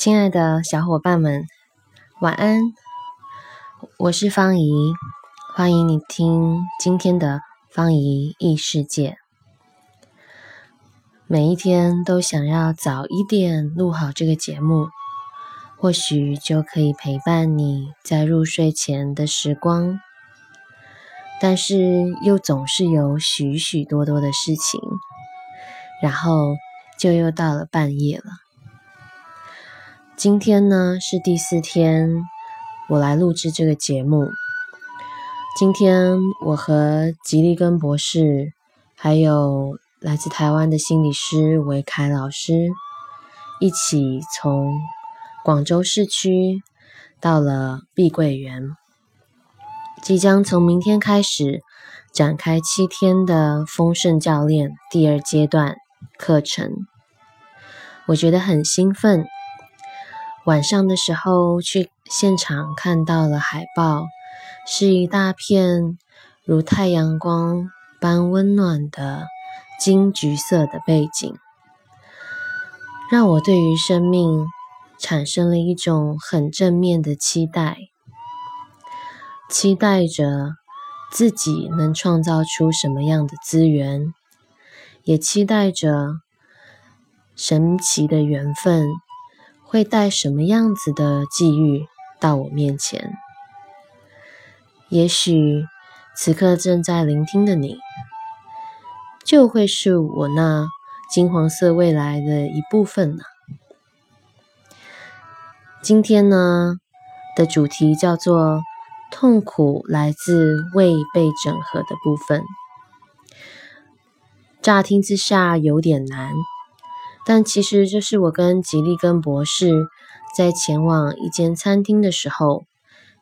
亲爱的小伙伴们，晚安！我是方怡，欢迎你听今天的方怡异世界。每一天都想要早一点录好这个节目，或许就可以陪伴你在入睡前的时光。但是又总是有许许多多的事情，然后就又到了半夜了。今天呢是第四天，我来录制这个节目。今天我和吉利根博士，还有来自台湾的心理师维凯老师，一起从广州市区到了碧桂园，即将从明天开始展开七天的丰盛教练第二阶段课程。我觉得很兴奋。晚上的时候去现场看到了海报，是一大片如太阳光般温暖的金橘色的背景，让我对于生命产生了一种很正面的期待，期待着自己能创造出什么样的资源，也期待着神奇的缘分。会带什么样子的际遇到我面前？也许此刻正在聆听的你，就会是我那金黄色未来的一部分呢。今天呢的主题叫做“痛苦来自未被整合的部分”。乍听之下有点难。但其实这是我跟吉利根博士在前往一间餐厅的时候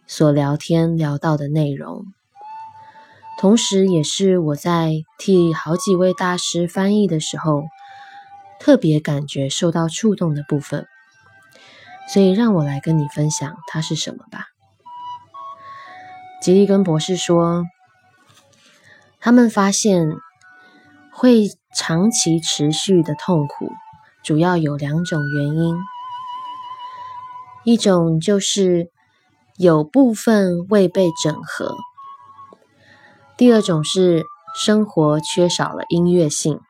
所聊天聊到的内容，同时也是我在替好几位大师翻译的时候特别感觉受到触动的部分。所以让我来跟你分享它是什么吧。吉利根博士说，他们发现会长期持续的痛苦。主要有两种原因，一种就是有部分未被整合，第二种是生活缺少了音乐性。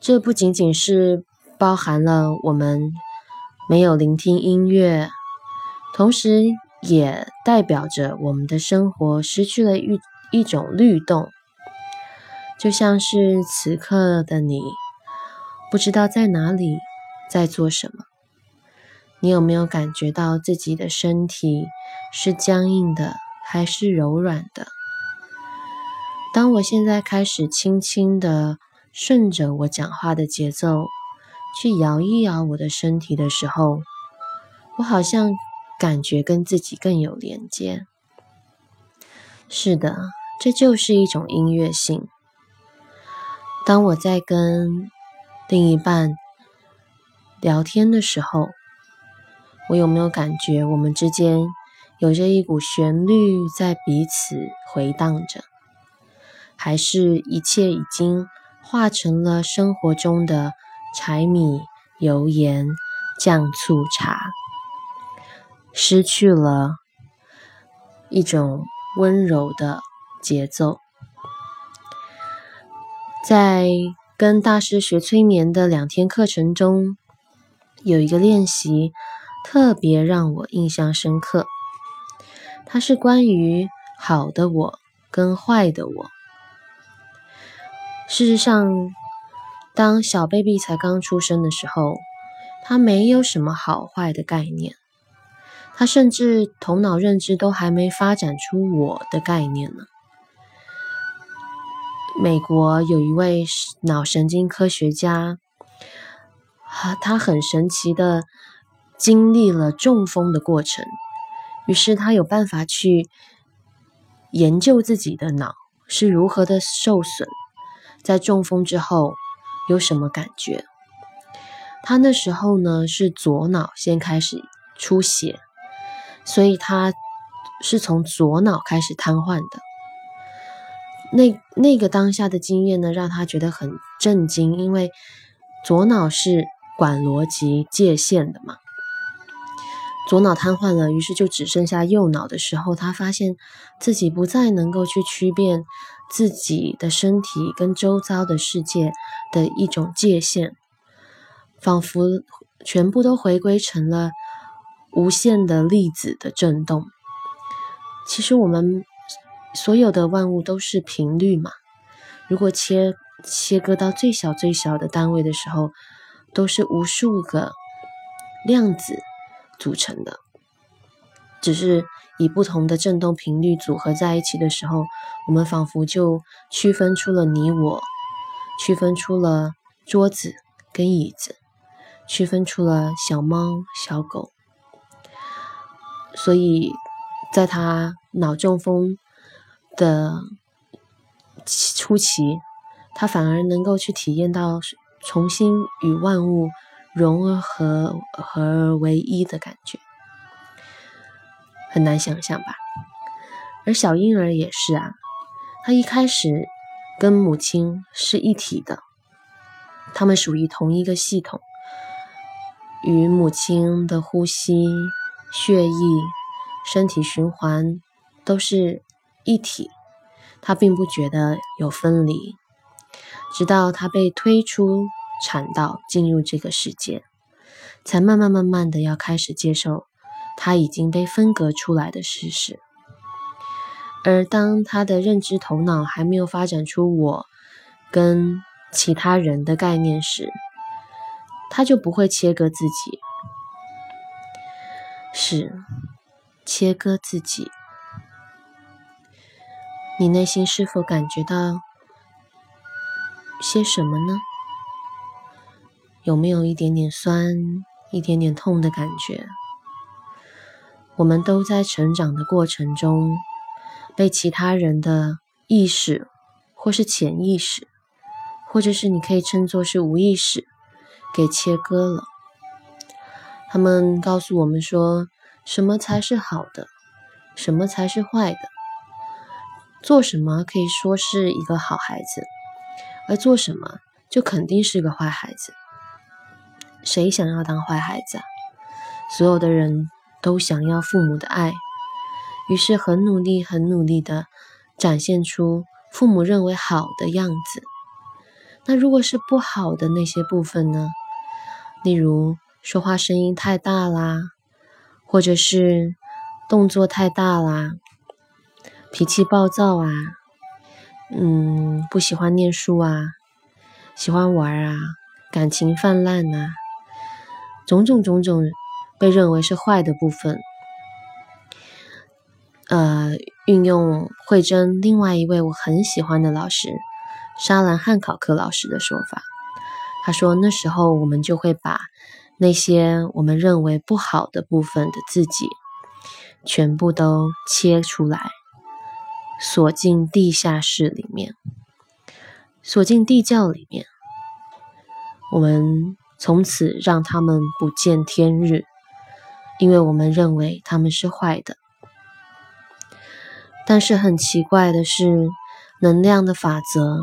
这不仅仅是包含了我们没有聆听音乐，同时也代表着我们的生活失去了一一种律动，就像是此刻的你。不知道在哪里，在做什么？你有没有感觉到自己的身体是僵硬的，还是柔软的？当我现在开始轻轻的顺着我讲话的节奏去摇一摇我的身体的时候，我好像感觉跟自己更有连接。是的，这就是一种音乐性。当我在跟另一半聊天的时候，我有没有感觉我们之间有着一股旋律在彼此回荡着？还是一切已经化成了生活中的柴米油盐酱醋茶，失去了一种温柔的节奏，在。跟大师学催眠的两天课程中，有一个练习特别让我印象深刻。它是关于好的我跟坏的我。事实上，当小 baby 才刚出生的时候，他没有什么好坏的概念，他甚至头脑认知都还没发展出我的概念呢。美国有一位脑神经科学家，他很神奇的经历了中风的过程，于是他有办法去研究自己的脑是如何的受损，在中风之后有什么感觉。他那时候呢是左脑先开始出血，所以他是从左脑开始瘫痪的。那那个当下的经验呢，让他觉得很震惊，因为左脑是管逻辑界限的嘛。左脑瘫痪了，于是就只剩下右脑的时候，他发现自己不再能够去区辨自己的身体跟周遭的世界的一种界限，仿佛全部都回归成了无限的粒子的震动。其实我们所有的万物都是频率嘛，如果切切割到最小最小的单位的时候，都是无数个量子。组成的，只是以不同的振动频率组合在一起的时候，我们仿佛就区分出了你我，区分出了桌子跟椅子，区分出了小猫小狗。所以，在他脑中风的初期，他反而能够去体验到重新与万物。融合合而为一的感觉，很难想象吧？而小婴儿也是啊，他一开始跟母亲是一体的，他们属于同一个系统，与母亲的呼吸、血液、身体循环都是一体，他并不觉得有分离，直到他被推出。产道进入这个世界，才慢慢慢慢的要开始接受他已经被分割出来的事实。而当他的认知头脑还没有发展出我跟其他人的概念时，他就不会切割自己，是切割自己。你内心是否感觉到些什么呢？有没有一点点酸、一点点痛的感觉？我们都在成长的过程中，被其他人的意识，或是潜意识，或者是你可以称作是无意识，给切割了。他们告诉我们说，什么才是好的，什么才是坏的，做什么可以说是一个好孩子，而做什么就肯定是个坏孩子。谁想要当坏孩子啊？所有的人都想要父母的爱，于是很努力、很努力的展现出父母认为好的样子。那如果是不好的那些部分呢？例如说话声音太大啦，或者是动作太大啦，脾气暴躁啊，嗯，不喜欢念书啊，喜欢玩啊，感情泛滥呐。种种种种被认为是坏的部分，呃，运用慧珍另外一位我很喜欢的老师沙兰汉考克老师的说法，他说那时候我们就会把那些我们认为不好的部分的自己全部都切出来，锁进地下室里面，锁进地窖里面，我们。从此让他们不见天日，因为我们认为他们是坏的。但是很奇怪的是，能量的法则，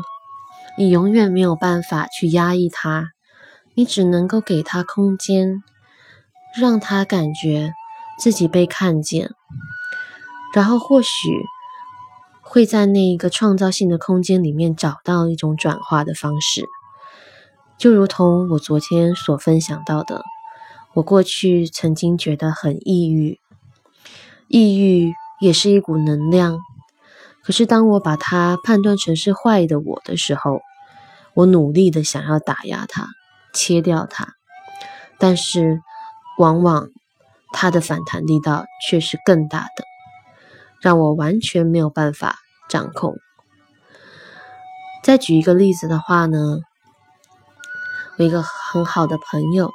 你永远没有办法去压抑它，你只能够给它空间，让它感觉自己被看见，然后或许会在那一个创造性的空间里面找到一种转化的方式。就如同我昨天所分享到的，我过去曾经觉得很抑郁，抑郁也是一股能量。可是当我把它判断成是坏的我的时候，我努力的想要打压它，切掉它，但是往往它的反弹力道却是更大的，让我完全没有办法掌控。再举一个例子的话呢？我一个很好的朋友，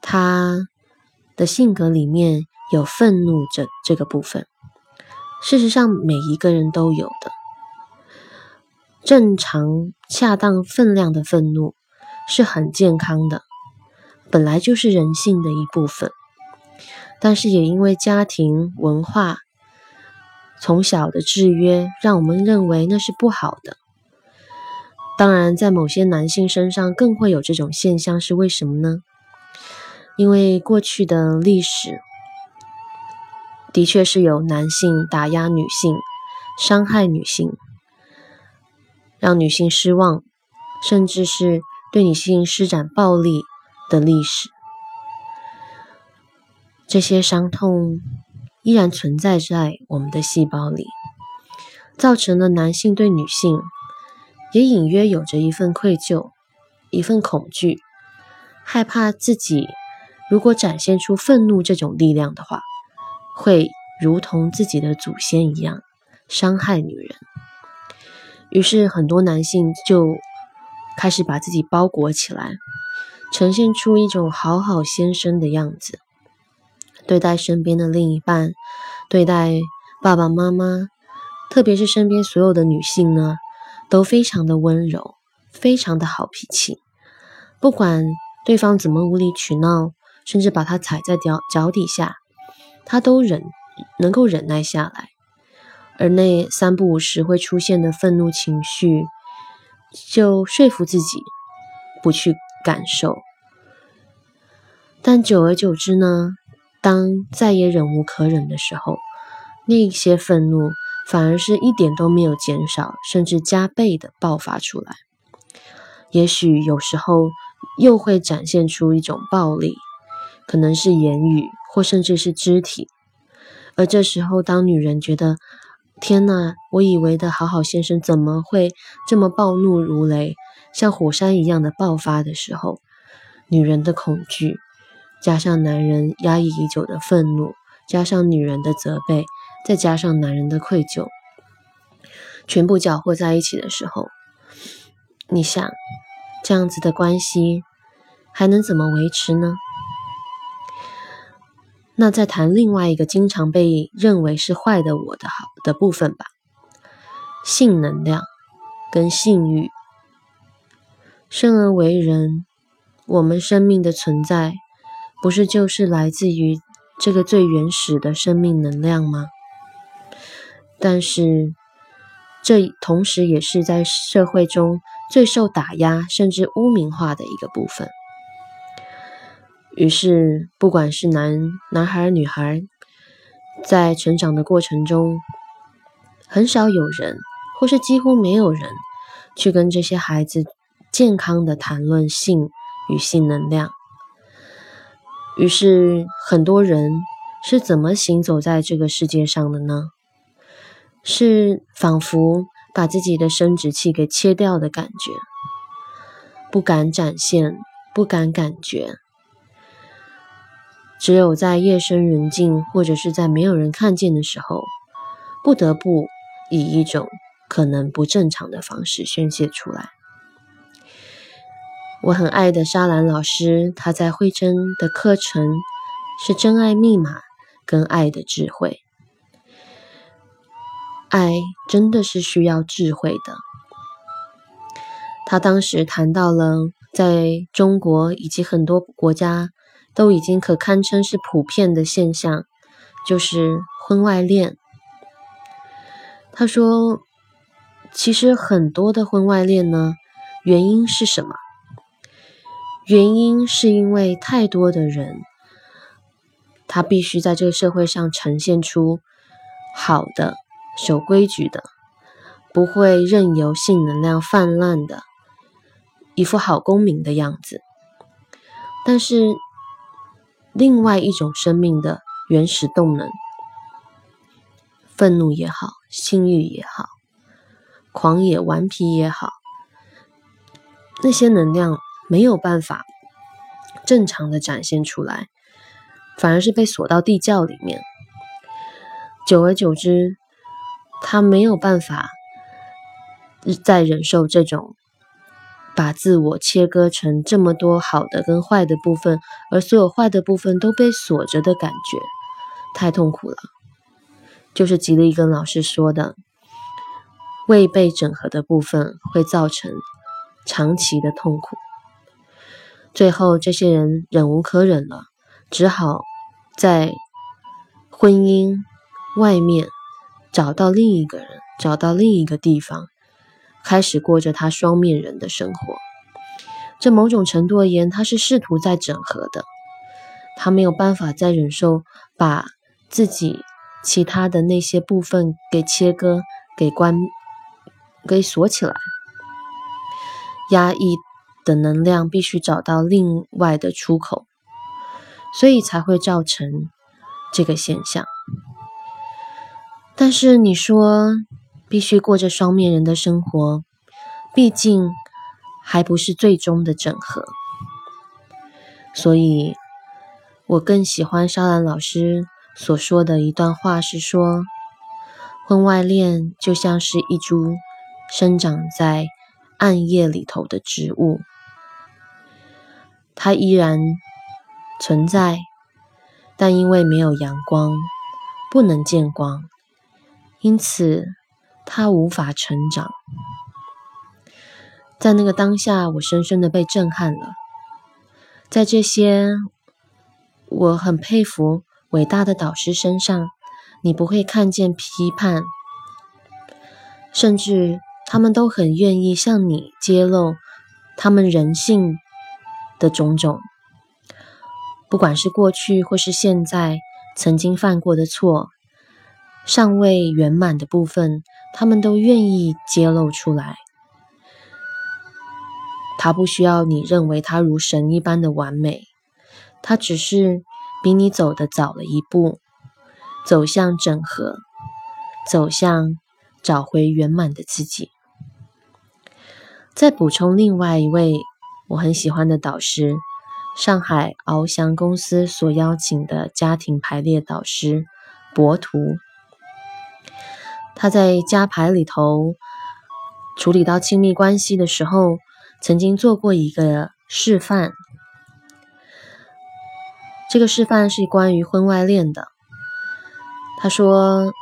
他的性格里面有愤怒这这个部分。事实上，每一个人都有的正常、恰当分量的愤怒是很健康的，本来就是人性的一部分。但是也因为家庭文化从小的制约，让我们认为那是不好的。当然，在某些男性身上更会有这种现象，是为什么呢？因为过去的历史的确是有男性打压女性、伤害女性、让女性失望，甚至是对女性施展暴力的历史。这些伤痛依然存在在我们的细胞里，造成了男性对女性。也隐约有着一份愧疚，一份恐惧，害怕自己如果展现出愤怒这种力量的话，会如同自己的祖先一样伤害女人。于是，很多男性就开始把自己包裹起来，呈现出一种好好先生的样子，对待身边的另一半，对待爸爸妈妈，特别是身边所有的女性呢。都非常的温柔，非常的好脾气，不管对方怎么无理取闹，甚至把他踩在脚脚底下，他都忍，能够忍耐下来。而那三不五时会出现的愤怒情绪，就说服自己不去感受。但久而久之呢，当再也忍无可忍的时候，那些愤怒。反而是一点都没有减少，甚至加倍的爆发出来。也许有时候又会展现出一种暴力，可能是言语，或甚至是肢体。而这时候，当女人觉得“天哪，我以为的好好先生怎么会这么暴怒如雷，像火山一样的爆发”的时候，女人的恐惧，加上男人压抑已久的愤怒，加上女人的责备。再加上男人的愧疚，全部搅和在一起的时候，你想，这样子的关系还能怎么维持呢？那再谈另外一个经常被认为是坏的我的好的部分吧，性能量跟性欲。生而为人，我们生命的存在，不是就是来自于这个最原始的生命能量吗？但是，这同时也是在社会中最受打压甚至污名化的一个部分。于是，不管是男男孩、女孩，在成长的过程中，很少有人，或是几乎没有人，去跟这些孩子健康的谈论性与性能量。于是，很多人是怎么行走在这个世界上的呢？是仿佛把自己的生殖器给切掉的感觉，不敢展现，不敢感觉，只有在夜深人静或者是在没有人看见的时候，不得不以一种可能不正常的方式宣泄出来。我很爱的沙兰老师，他在慧珍的课程是《真爱密码》跟《爱的智慧》。爱真的是需要智慧的。他当时谈到了在中国以及很多国家都已经可堪称是普遍的现象，就是婚外恋。他说，其实很多的婚外恋呢，原因是什么？原因是因为太多的人，他必须在这个社会上呈现出好的。守规矩的，不会任由性能量泛滥的，一副好公民的样子。但是，另外一种生命的原始动能，愤怒也好，性欲也好，狂野顽皮也好，那些能量没有办法正常的展现出来，反而是被锁到地窖里面。久而久之。他没有办法再忍受这种把自我切割成这么多好的跟坏的部分，而所有坏的部分都被锁着的感觉，太痛苦了。就是吉利跟老师说的，未被整合的部分会造成长期的痛苦。最后，这些人忍无可忍了，只好在婚姻外面。找到另一个人，找到另一个地方，开始过着他双面人的生活。这某种程度而言，他是试图在整合的。他没有办法再忍受把自己其他的那些部分给切割、给关、给锁起来。压抑的能量必须找到另外的出口，所以才会造成这个现象。但是你说必须过着双面人的生活，毕竟还不是最终的整合。所以我更喜欢沙兰老师所说的一段话，是说婚外恋就像是一株生长在。暗夜里头的植物，它依然存在，但因为没有阳光，不能见光，因此它无法成长。在那个当下，我深深的被震撼了。在这些我很佩服伟大的导师身上，你不会看见批判，甚至。他们都很愿意向你揭露他们人性的种种，不管是过去或是现在曾经犯过的错，尚未圆满的部分，他们都愿意揭露出来。他不需要你认为他如神一般的完美，他只是比你走的早了一步，走向整合，走向找回圆满的自己。再补充另外一位我很喜欢的导师，上海翱翔公司所邀请的家庭排列导师博图。他在家排里头处理到亲密关系的时候，曾经做过一个示范。这个示范是关于婚外恋的。他说，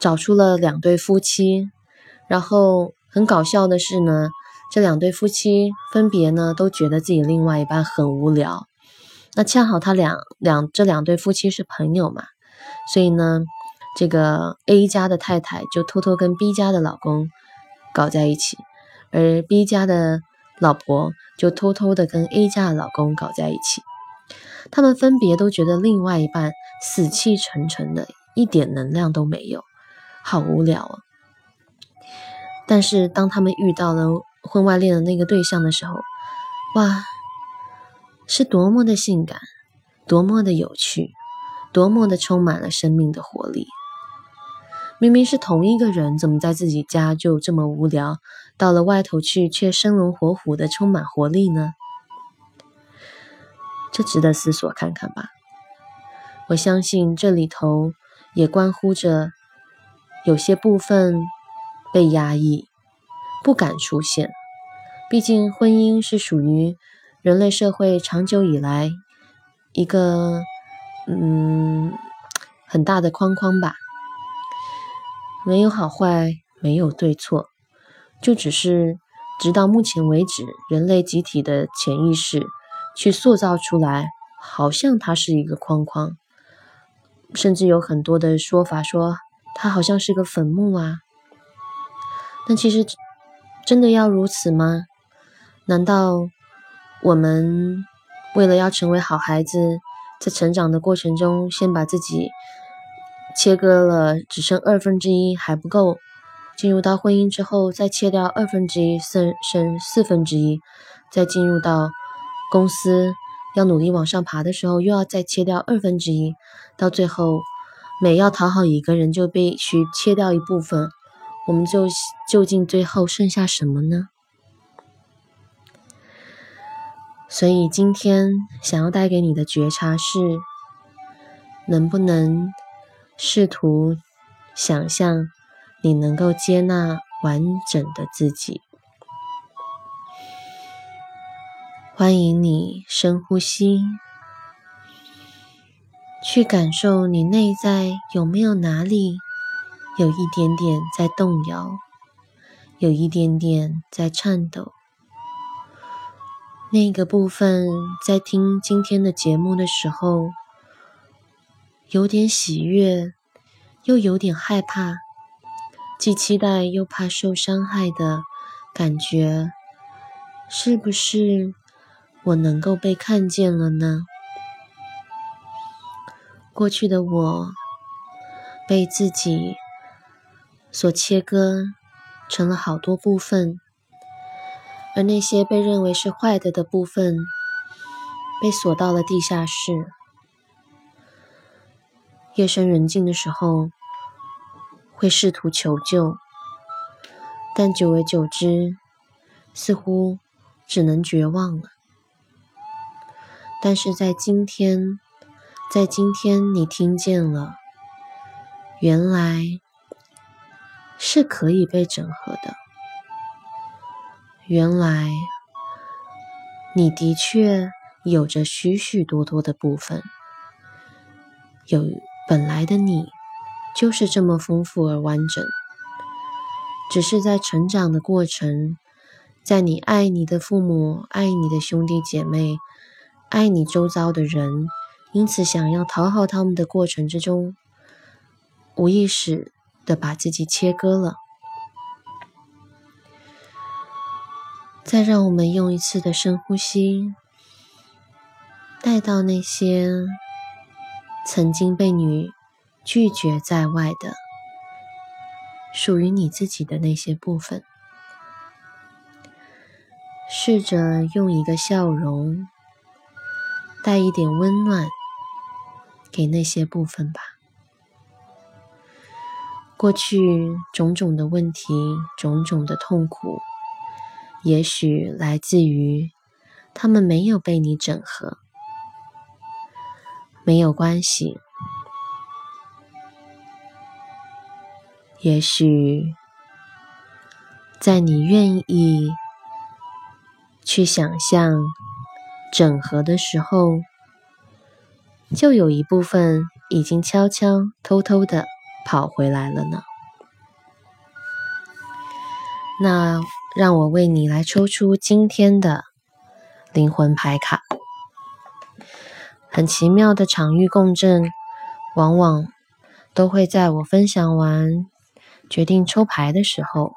找出了两对夫妻，然后。很搞笑的是呢，这两对夫妻分别呢都觉得自己另外一半很无聊。那恰好他两两这两对夫妻是朋友嘛，所以呢，这个 A 家的太太就偷偷跟 B 家的老公搞在一起，而 B 家的老婆就偷偷的跟 A 家的老公搞在一起。他们分别都觉得另外一半死气沉沉的，一点能量都没有，好无聊啊。但是当他们遇到了婚外恋的那个对象的时候，哇，是多么的性感，多么的有趣，多么的充满了生命的活力。明明是同一个人，怎么在自己家就这么无聊，到了外头去却生龙活虎的充满活力呢？这值得思索看看吧。我相信这里头也关乎着有些部分。被压抑，不敢出现。毕竟，婚姻是属于人类社会长久以来一个嗯很大的框框吧。没有好坏，没有对错，就只是直到目前为止，人类集体的潜意识去塑造出来，好像它是一个框框。甚至有很多的说法说，它好像是个坟墓啊。但其实，真的要如此吗？难道我们为了要成为好孩子，在成长的过程中，先把自己切割了，只剩二分之一还不够；进入到婚姻之后，再切掉二分之一，剩剩四分之一；再进入到公司要努力往上爬的时候，又要再切掉二分之一；到最后，每要讨好一个人，就必须切掉一部分。我们就究竟最后剩下什么呢？所以今天想要带给你的觉察是：能不能试图想象你能够接纳完整的自己？欢迎你深呼吸，去感受你内在有没有哪里。有一点点在动摇，有一点点在颤抖。那个部分在听今天的节目的时候，有点喜悦，又有点害怕，既期待又怕受伤害的感觉，是不是我能够被看见了呢？过去的我被自己所切割成了好多部分，而那些被认为是坏的的部分被锁到了地下室。夜深人静的时候，会试图求救，但久而久之，似乎只能绝望了。但是在今天，在今天，你听见了，原来是可以被整合的。原来你的确有着许许多多的部分，有。本来的你就是这么丰富而完整，只是在成长的过程，在你爱你的父母、爱你的兄弟姐妹、爱你周遭的人，因此想要讨好他们的过程之中，无意识的把自己切割了。再让我们用一次的深呼吸，带到那些。曾经被你拒绝在外的，属于你自己的那些部分，试着用一个笑容，带一点温暖给那些部分吧。过去种种的问题，种种的痛苦，也许来自于他们没有被你整合。没有关系，也许在你愿意去想象整合的时候，就有一部分已经悄悄偷偷的跑回来了呢。那让我为你来抽出今天的灵魂牌卡。很奇妙的场域共振，往往都会在我分享完决定抽牌的时候，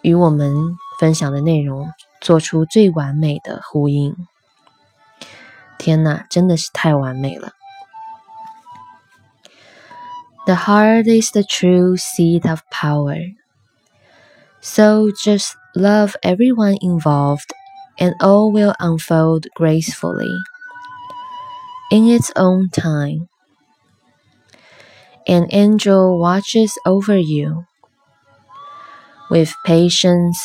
与我们分享的内容做出最完美的呼应。天哪，真的是太完美了！The heart is the true seat of power, so just love everyone involved. and all will unfold gracefully in its own time. An angel watches over you. With patience,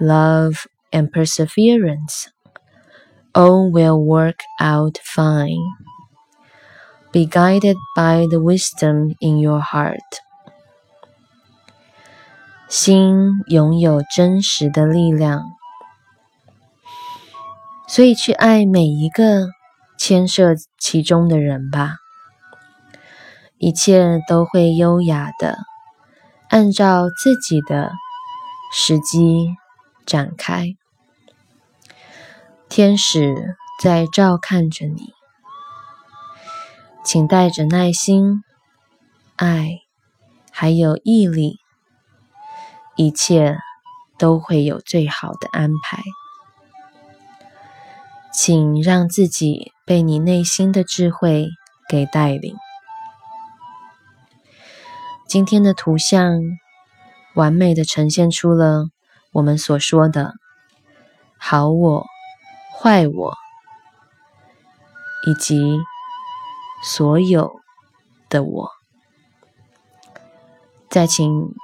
love, and perseverance, all will work out fine. Be guided by the wisdom in your heart. 心拥有真实的力量。所以，去爱每一个牵涉其中的人吧，一切都会优雅的按照自己的时机展开。天使在照看着你，请带着耐心、爱，还有毅力，一切都会有最好的安排。请让自己被你内心的智慧给带领。今天的图像完美的呈现出了我们所说的好我、坏我，以及所有的我。再请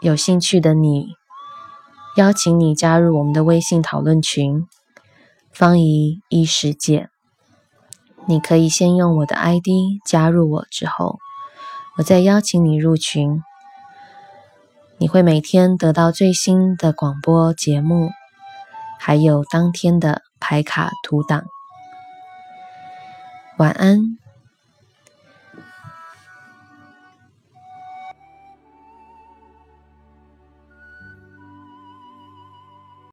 有兴趣的你，邀请你加入我们的微信讨论群。方怡一世界，你可以先用我的 ID 加入我，之后我再邀请你入群。你会每天得到最新的广播节目，还有当天的牌卡图档。晚安。